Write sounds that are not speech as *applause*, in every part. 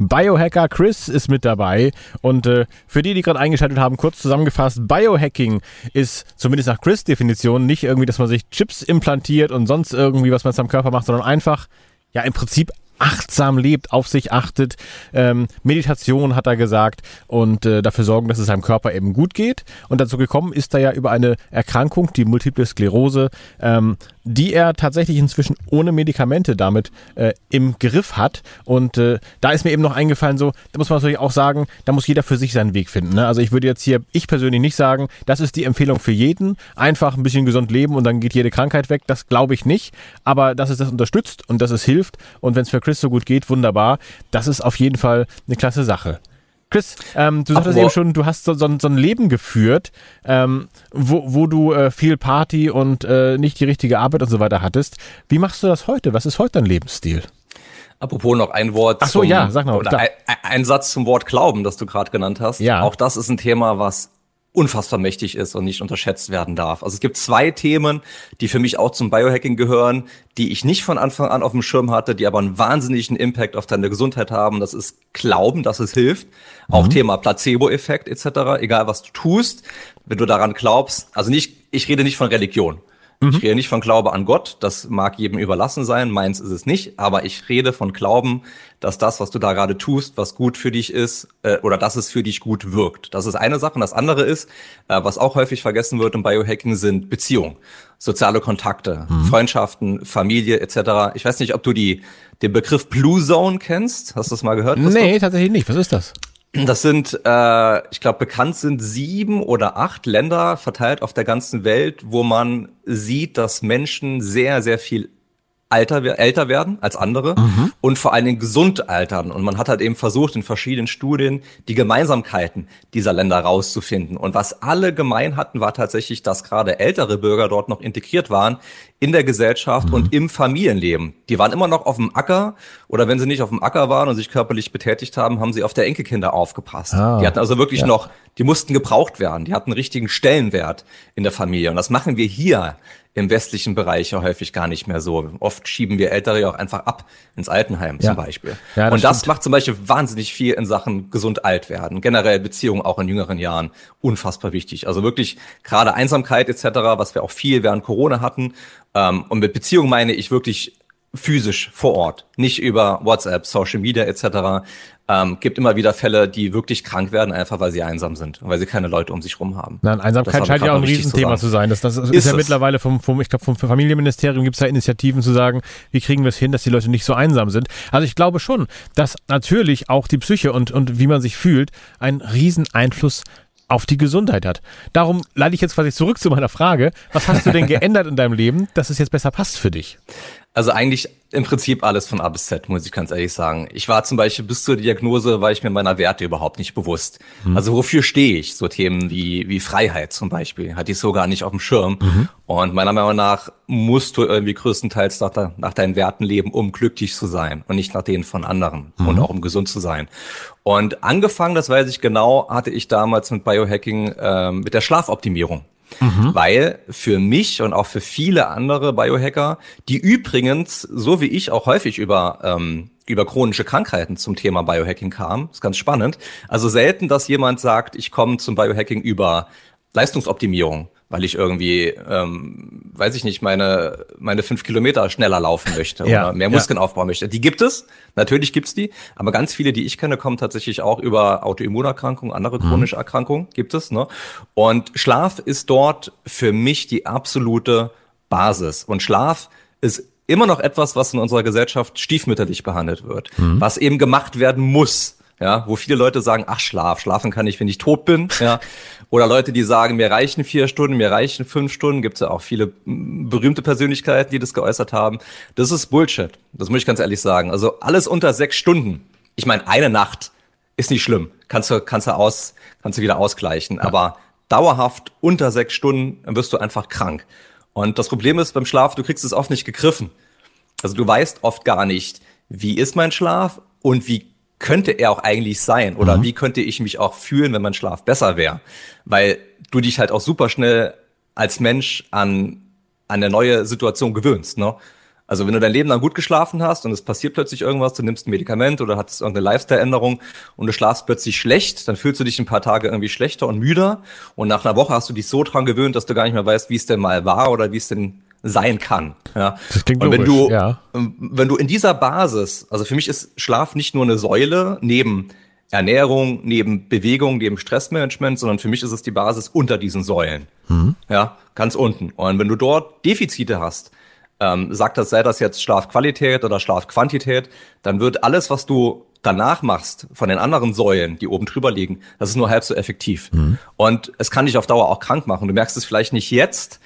Biohacker Chris ist mit dabei. Und äh, für die, die gerade eingeschaltet haben, kurz zusammengefasst, Biohacking ist zumindest nach Chris Definition nicht irgendwie, dass man sich Chips implantiert und sonst irgendwie, was man am Körper macht, sondern einfach, ja, im Prinzip achtsam lebt, auf sich achtet, ähm, Meditation hat er gesagt und äh, dafür sorgen, dass es seinem Körper eben gut geht. Und dazu gekommen ist er ja über eine Erkrankung, die Multiple Sklerose, ähm, die er tatsächlich inzwischen ohne Medikamente damit äh, im Griff hat. Und äh, da ist mir eben noch eingefallen, so, da muss man natürlich auch sagen, da muss jeder für sich seinen Weg finden. Ne? Also ich würde jetzt hier, ich persönlich nicht sagen, das ist die Empfehlung für jeden. Einfach ein bisschen gesund leben und dann geht jede Krankheit weg. Das glaube ich nicht. Aber dass es das unterstützt und dass es hilft und wenn es für Chris so gut geht, wunderbar. Das ist auf jeden Fall eine klasse Sache. Chris, ähm, du sagtest eben schon, du hast so, so, so ein Leben geführt, ähm, wo, wo du äh, viel Party und äh, nicht die richtige Arbeit und so weiter hattest. Wie machst du das heute? Was ist heute dein Lebensstil? Apropos noch ein Wort. Ach so, zum, ja, sag noch. Oder ein, ein Satz zum Wort Glauben, das du gerade genannt hast. Ja. Auch das ist ein Thema, was unfassbar mächtig ist und nicht unterschätzt werden darf. Also es gibt zwei Themen, die für mich auch zum Biohacking gehören, die ich nicht von Anfang an auf dem Schirm hatte, die aber einen wahnsinnigen Impact auf deine Gesundheit haben. Das ist Glauben, dass es hilft. Auch Thema Placebo-Effekt etc. Egal was du tust, wenn du daran glaubst. Also nicht, ich rede nicht von Religion. Ich rede nicht von Glaube an Gott, das mag jedem überlassen sein, meins ist es nicht, aber ich rede von Glauben, dass das, was du da gerade tust, was gut für dich ist äh, oder dass es für dich gut wirkt. Das ist eine Sache. Und das andere ist, äh, was auch häufig vergessen wird im Biohacking, sind Beziehungen, soziale Kontakte, Freundschaften, Familie etc. Ich weiß nicht, ob du die, den Begriff Blue Zone kennst. Hast du das mal gehört? Christoph? Nee, tatsächlich nicht. Was ist das? Das sind, äh, ich glaube, bekannt sind sieben oder acht Länder verteilt auf der ganzen Welt, wo man sieht, dass Menschen sehr, sehr viel alter, älter werden als andere und vor allen Dingen gesund altern. Und man hat halt eben versucht, in verschiedenen Studien die Gemeinsamkeiten dieser Länder rauszufinden. Und was alle gemein hatten, war tatsächlich, dass gerade ältere Bürger dort noch integriert waren in der Gesellschaft und im Familienleben. Die waren immer noch auf dem Acker oder wenn sie nicht auf dem Acker waren und sich körperlich betätigt haben, haben sie auf der Enkelkinder aufgepasst. Ah. Die hatten also wirklich noch, die mussten gebraucht werden. Die hatten einen richtigen Stellenwert in der Familie. Und das machen wir hier im westlichen Bereich ja häufig gar nicht mehr so. Oft schieben wir Ältere ja auch einfach ab ins Altenheim Ja. zum Beispiel. Ja, das und das stimmt. macht zum Beispiel wahnsinnig viel in Sachen gesund alt werden. Generell Beziehungen auch in jüngeren Jahren unfassbar wichtig. Also wirklich gerade Einsamkeit etc., was wir auch viel während Corona hatten. Ähm, und mit Beziehung meine ich wirklich physisch vor Ort, nicht über WhatsApp, Social Media etc. Ähm, gibt immer wieder Fälle, die wirklich krank werden, einfach weil sie einsam sind und weil sie keine Leute um sich rum haben. Nein, Einsamkeit scheint ja auch ein Riesenthema zu sein. Das, das ist, Ist ja es. mittlerweile vom, vom ich glaube, vom Familienministerium gibt es ja Initiativen zu sagen, wie kriegen wir es hin, dass die Leute nicht so einsam sind. Also ich glaube schon, dass natürlich auch die Psyche und, und wie man sich fühlt, einen riesen Einfluss auf die Gesundheit hat. Darum leite ich jetzt quasi zurück zu meiner Frage. Was hast du denn *laughs* geändert in deinem Leben, dass es jetzt besser passt für dich? Also eigentlich im Prinzip alles von A bis Z, muss ich ganz ehrlich sagen. Ich war zum Beispiel bis zur Diagnose, war ich mir meiner Werte überhaupt nicht bewusst. Also wofür stehe ich? So Themen wie, wie Freiheit zum Beispiel, hatte ich so gar nicht auf dem Schirm. Und meiner Meinung nach musst du irgendwie größtenteils nach, de- nach deinen Werten leben, um glücklich zu sein und nicht nach denen von anderen und auch um gesund zu sein. Und angefangen, das weiß ich genau, hatte ich damals mit Biohacking ähm, mit der Schlafoptimierung. Weil für mich und auch für viele andere Biohacker, die übrigens, so wie ich, auch häufig über, ähm, über chronische Krankheiten zum Thema Biohacking kamen, ist ganz spannend. Also selten, dass jemand sagt, ich komme zum Biohacking über Leistungsoptimierung, weil ich irgendwie, ähm, weiß ich nicht, meine, meine fünf Kilometer schneller laufen möchte Ja, oder mehr ja. Muskeln aufbauen möchte. Die gibt es, natürlich gibt's die, aber ganz viele, die ich kenne, kommen tatsächlich auch über Autoimmunerkrankungen, andere chronische Erkrankungen gibt es. Ne? Und Schlaf ist dort für mich die absolute Basis. Und Schlaf ist immer noch etwas, was in unserer Gesellschaft stiefmütterlich behandelt wird, was eben gemacht werden muss. Ja, wo viele Leute sagen, ach Schlaf, schlafen kann ich, wenn ich tot bin. Ja, *laughs* oder Leute, die sagen, mir reichen vier Stunden, mir reichen fünf Stunden. Gibt es ja auch viele berühmte Persönlichkeiten, die das geäußert haben. Das ist Bullshit. Das muss ich ganz ehrlich sagen. Also alles unter sechs Stunden. Ich meine, eine Nacht ist nicht schlimm. Kannst du, kannst du aus, kannst du wieder ausgleichen. Aber dauerhaft unter sechs Stunden, dann wirst du einfach krank. Und das Problem ist beim Schlaf, du kriegst es oft nicht gegriffen. Also du weißt oft gar nicht, wie ist mein Schlaf und wie könnte er auch eigentlich sein oder mhm. wie könnte ich mich auch fühlen, wenn mein Schlaf besser wäre, weil du dich halt auch super schnell als Mensch an an eine neue Situation gewöhnst, ne? Also wenn du dein Leben lang gut geschlafen hast und es passiert plötzlich irgendwas, du nimmst ein Medikament oder hattest irgendeine Lifestyle-Änderung und du schlafst plötzlich schlecht, dann fühlst du dich ein paar Tage irgendwie schlechter und müder und nach einer Woche hast du dich so dran gewöhnt, dass du gar nicht mehr weißt, wie es denn mal war oder wie es denn sein kann. Ja. Das klingt und wenn logisch, du, ja. wenn du in dieser Basis, also für mich ist Schlaf nicht nur eine Säule neben Ernährung, neben Bewegung, neben Stressmanagement, sondern für mich ist es die Basis unter diesen Säulen. Mhm. Ja, ganz unten. Und wenn du dort Defizite hast, ähm, sagt das, sei das jetzt Schlafqualität oder Schlafquantität, dann wird alles, was du danach machst von den anderen Säulen, die oben drüber liegen, das ist nur halb so effektiv. Mhm. Und es kann dich auf Dauer auch krank machen. Du merkst es vielleicht nicht jetzt,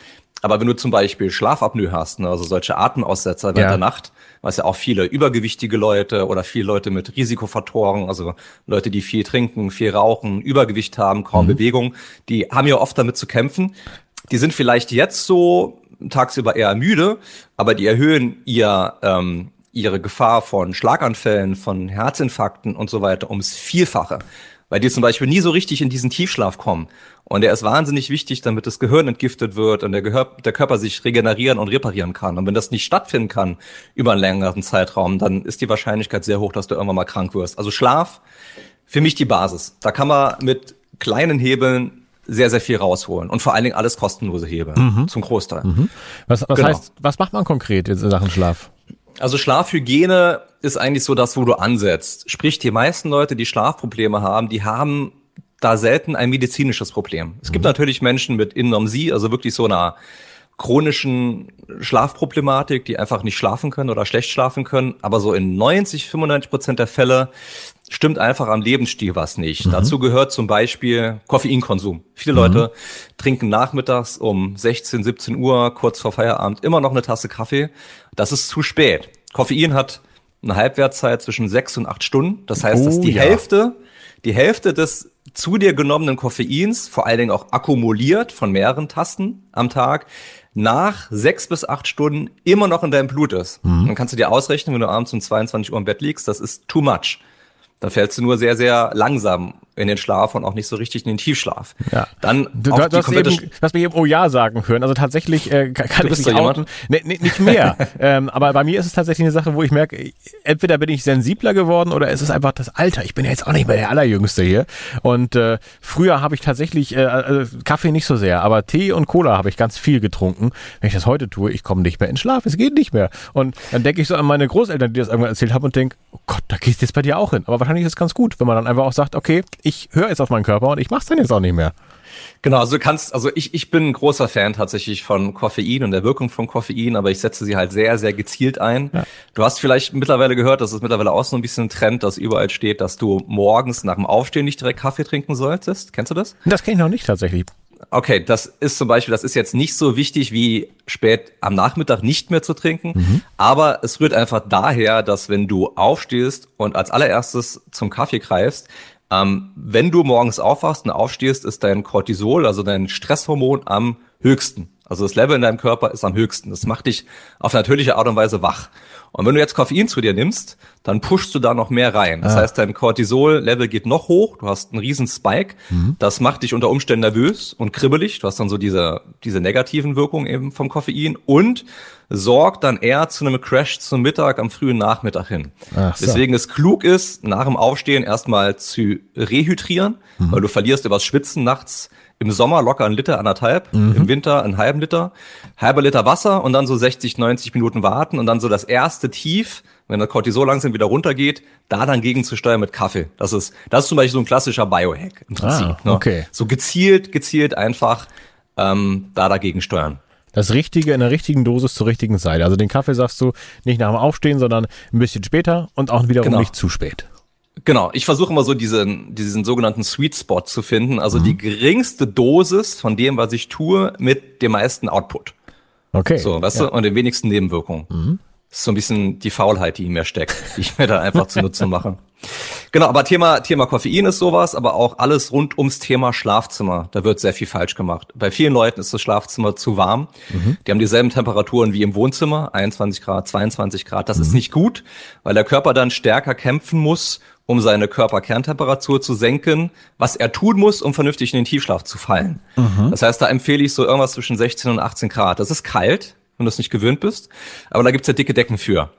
aber wenn du zum Beispiel Schlafapnoe hast, ne, also solche Atemaussetzer während ja. der Nacht, was ja auch viele übergewichtige Leute oder viele Leute mit Risikofaktoren, also Leute, die viel trinken, viel rauchen, Übergewicht haben, kaum mhm. Bewegung, die haben ja oft damit zu kämpfen. Die sind vielleicht jetzt so tagsüber eher müde, aber die erhöhen ihr ähm, ihre Gefahr von Schlaganfällen, von Herzinfarkten und so weiter ums Vielfache weil die zum Beispiel nie so richtig in diesen Tiefschlaf kommen. Und der ist wahnsinnig wichtig, damit das Gehirn entgiftet wird und der, Gehör, der Körper sich regenerieren und reparieren kann. Und wenn das nicht stattfinden kann über einen längeren Zeitraum, dann ist die Wahrscheinlichkeit sehr hoch, dass du irgendwann mal krank wirst. Also Schlaf, für mich die Basis. Da kann man mit kleinen Hebeln sehr, sehr viel rausholen. Und vor allen Dingen alles kostenlose Hebeln, mhm. zum Großteil. Mhm. Was, was genau. heißt, was macht man konkret in Sachen Schlaf? Also Schlafhygiene ist eigentlich so das, wo du ansetzt. Sprich, die meisten Leute, die Schlafprobleme haben, die haben da selten ein medizinisches Problem. Es gibt mhm. natürlich Menschen mit Inomsie, also wirklich so einer chronischen Schlafproblematik, die einfach nicht schlafen können oder schlecht schlafen können. Aber so in 90, 95 Prozent der Fälle stimmt einfach am Lebensstil was nicht. Mhm. Dazu gehört zum Beispiel Koffeinkonsum. Viele mhm. Leute trinken nachmittags um 16, 17 Uhr, kurz vor Feierabend, immer noch eine Tasse Kaffee. Das ist zu spät. Koffein hat eine Halbwertszeit zwischen sechs und acht Stunden. Das heißt, oh, dass die ja. Hälfte, die Hälfte des zu dir genommenen Koffeins, vor allen Dingen auch akkumuliert von mehreren Tasten am Tag, nach sechs bis acht Stunden immer noch in deinem Blut ist. Mhm. Dann kannst du dir ausrechnen, wenn du abends um 22 Uhr im Bett liegst, das ist too much. Dann fällst du nur sehr, sehr langsam in den Schlaf und auch nicht so richtig in den Tiefschlaf. Ja. Dann du, du, du hast, eben, hast mir eben Oh ja sagen hören. Also tatsächlich äh, kann, kann ich mich outen. Nee, nee, nicht mehr. *laughs* ähm, aber bei mir ist es tatsächlich eine Sache, wo ich merke, entweder bin ich sensibler geworden oder es ist einfach das Alter. Ich bin ja jetzt auch nicht mehr der Allerjüngste hier. Und äh, früher habe ich tatsächlich äh, äh, Kaffee nicht so sehr, aber Tee und Cola habe ich ganz viel getrunken. Wenn ich das heute tue, ich komme nicht mehr in Schlaf. Es geht nicht mehr. Und dann denke ich so an meine Großeltern, die das irgendwann erzählt haben und denke, oh Gott, da gehst du jetzt bei dir auch hin. Aber wahrscheinlich ist es ganz gut, wenn man dann einfach auch sagt, okay, ich höre jetzt auf meinen Körper und ich mach's dann jetzt auch nicht mehr. Genau, also du kannst, also ich, ich bin ein großer Fan tatsächlich von Koffein und der Wirkung von Koffein, aber ich setze sie halt sehr, sehr gezielt ein. Ja. Du hast vielleicht mittlerweile gehört, dass es mittlerweile auch so ein bisschen ein Trend, dass überall steht, dass du morgens nach dem Aufstehen nicht direkt Kaffee trinken solltest. Kennst du das? Das kenne ich noch nicht tatsächlich. Okay, das ist zum Beispiel, das ist jetzt nicht so wichtig wie spät am Nachmittag nicht mehr zu trinken, mhm. aber es rührt einfach daher, dass wenn du aufstehst und als allererstes zum Kaffee greifst, ähm, wenn du morgens aufwachst und aufstehst, ist dein Cortisol, also dein Stresshormon, am höchsten. Also das Level in deinem Körper ist am höchsten. Das macht dich auf natürliche Art und Weise wach. Und wenn du jetzt Koffein zu dir nimmst, dann pushst du da noch mehr rein. Das ah. heißt, dein Cortisol-Level geht noch hoch, du hast einen riesen Spike. Mhm. Das macht dich unter Umständen nervös und kribbelig. Du hast dann so diese, diese negativen Wirkungen eben vom Koffein und sorgt dann eher zu einem Crash zum Mittag am frühen Nachmittag hin. Ach so. Deswegen es klug ist, nach dem Aufstehen erstmal zu rehydrieren, mhm. weil du verlierst übers Schwitzen nachts im Sommer locker ein Liter, anderthalb, mhm. im Winter einen halben Liter, halber Liter Wasser und dann so 60, 90 Minuten warten und dann so das erste Tief, wenn das Cortisol langsam wieder runtergeht, da dann gegenzusteuern mit Kaffee. Das ist, das ist zum Beispiel so ein klassischer Biohack im Prinzip. Ah, ne? okay. Ne? So gezielt, gezielt einfach ähm, da dagegen steuern. Das Richtige in der richtigen Dosis zur richtigen Zeit. Also den Kaffee sagst du nicht nach dem Aufstehen, sondern ein bisschen später und auch wiederum genau. nicht zu spät. Genau, ich versuche immer so diesen, diesen sogenannten Sweet Spot zu finden, also mhm. die geringste Dosis von dem, was ich tue, mit dem meisten Output. Okay. So, weißt ja. du, und den wenigsten Nebenwirkungen. Mhm. Das ist so ein bisschen die Faulheit, die in mir steckt, *laughs* die ich mir da einfach zunutze mache. Genau, aber Thema, Thema Koffein ist sowas, aber auch alles rund ums Thema Schlafzimmer. Da wird sehr viel falsch gemacht. Bei vielen Leuten ist das Schlafzimmer zu warm. Mhm. Die haben dieselben Temperaturen wie im Wohnzimmer, 21 Grad, 22 Grad. Das mhm. ist nicht gut, weil der Körper dann stärker kämpfen muss, um seine Körperkerntemperatur zu senken, was er tun muss, um vernünftig in den Tiefschlaf zu fallen. Mhm. Das heißt, da empfehle ich so irgendwas zwischen 16 und 18 Grad. Das ist kalt, wenn du es nicht gewöhnt bist, aber da gibt's ja dicke Decken für.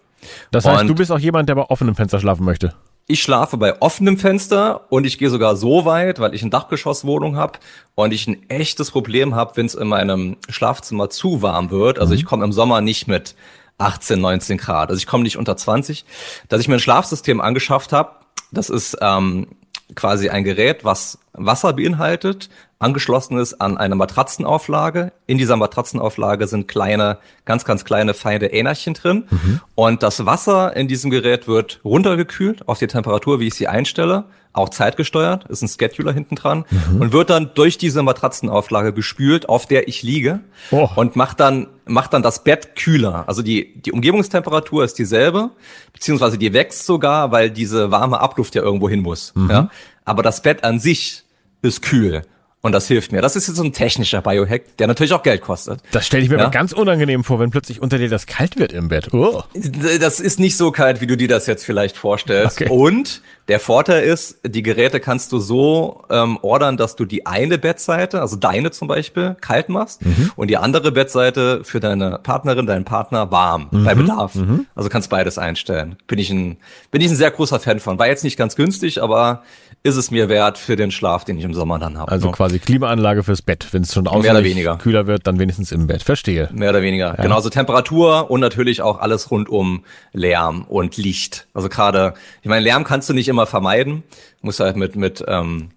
Das heißt, und du bist auch jemand, der bei offenem Fenster schlafen möchte. Ich schlafe bei offenem Fenster und ich gehe sogar so weit, weil ich eine Dachgeschosswohnung habe und ich ein echtes Problem habe, wenn es in meinem Schlafzimmer zu warm wird. Also mhm. ich komme im Sommer nicht mit 18, 19 Grad. Also ich komme nicht unter 20. Dass ich mir ein Schlafsystem angeschafft habe, das ist ähm, quasi ein Gerät, was Wasser beinhaltet, angeschlossen ist an eine Matratzenauflage. In dieser Matratzenauflage sind kleine, ganz, ganz kleine, feine Ähnerchen drin. Mhm. Und das Wasser in diesem Gerät wird runtergekühlt auf die Temperatur, wie ich sie einstelle auch zeitgesteuert, ist ein Scheduler hinten dran mhm. und wird dann durch diese Matratzenauflage gespült, auf der ich liege oh. und macht dann macht dann das Bett kühler. Also die die Umgebungstemperatur ist dieselbe, beziehungsweise die wächst sogar, weil diese warme Abluft ja irgendwo hin muss. Mhm. Ja? Aber das Bett an sich ist kühl. Und das hilft mir. Das ist jetzt so ein technischer Biohack, der natürlich auch Geld kostet. Das stelle ich mir ja? ganz unangenehm vor, wenn plötzlich unter dir das kalt wird im Bett. Oh. Das ist nicht so kalt, wie du dir das jetzt vielleicht vorstellst. Okay. Und der Vorteil ist, die Geräte kannst du so ähm, ordern, dass du die eine Bettseite, also deine zum Beispiel, kalt machst mhm. und die andere Bettseite für deine Partnerin, deinen Partner warm, mhm. bei Bedarf. Mhm. Also kannst beides einstellen. Bin ich, ein, bin ich ein sehr großer Fan von. War jetzt nicht ganz günstig, aber ist es mir wert für den Schlaf, den ich im Sommer dann habe. Also quasi Klimaanlage fürs Bett. Wenn es schon außen kühler wird, dann wenigstens im Bett. Verstehe. Mehr oder weniger. Ja. Genauso Temperatur und natürlich auch alles rund um Lärm und Licht. Also gerade, ich meine, Lärm kannst du nicht immer vermeiden. Du musst halt mit, mit ähm,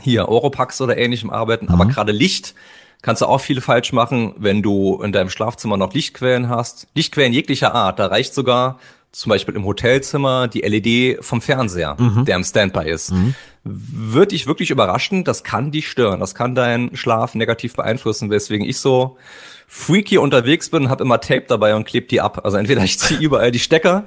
hier Oropax oder ähnlichem arbeiten. Mhm. Aber gerade Licht kannst du auch viel falsch machen, wenn du in deinem Schlafzimmer noch Lichtquellen hast. Lichtquellen jeglicher Art. Da reicht sogar zum Beispiel im Hotelzimmer die LED vom Fernseher, mhm. der im Standby ist. Mhm. Wird dich wirklich überraschen, das kann dich stören, das kann deinen Schlaf negativ beeinflussen, weswegen ich so freaky unterwegs bin, habe immer Tape dabei und klebe die ab. Also entweder ich ziehe *laughs* überall die Stecker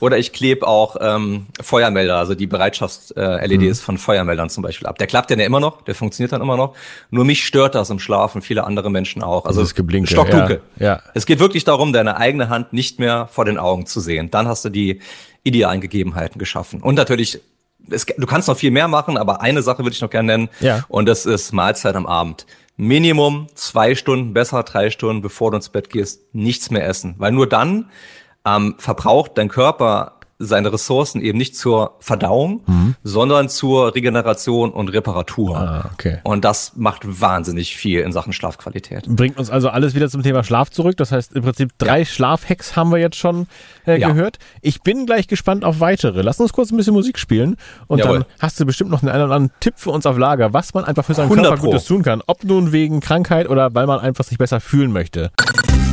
oder ich klebe auch ähm, Feuermelder, also die Bereitschafts-LEDs äh, mhm. von Feuermeldern zum Beispiel ab. Der klappt ja immer noch, der funktioniert dann immer noch. Nur mich stört das im Schlaf und viele andere Menschen auch. Also das Geblinke, stockdunkel. Ja, ja. Es geht wirklich darum, deine eigene Hand nicht mehr vor den Augen zu sehen. Dann hast du die idealen Gegebenheiten geschaffen. Und natürlich, es, du kannst noch viel mehr machen, aber eine Sache würde ich noch gerne nennen. Ja. Und das ist Mahlzeit am Abend. Minimum zwei Stunden, besser drei Stunden, bevor du ins Bett gehst, nichts mehr essen. Weil nur dann ähm, verbraucht dein Körper seine Ressourcen eben nicht zur Verdauung, mhm. sondern zur Regeneration und Reparatur. Ah, okay. Und das macht wahnsinnig viel in Sachen Schlafqualität. Bringt uns also alles wieder zum Thema Schlaf zurück. Das heißt, im Prinzip drei ja. Schlafhacks haben wir jetzt schon äh, ja. gehört. Ich bin gleich gespannt auf weitere. Lass uns kurz ein bisschen Musik spielen und Jawohl. dann hast du bestimmt noch einen oder anderen Tipp für uns auf Lager, was man einfach für seinen Körper Pro. Gutes tun kann. Ob nun wegen Krankheit oder weil man einfach sich besser fühlen möchte.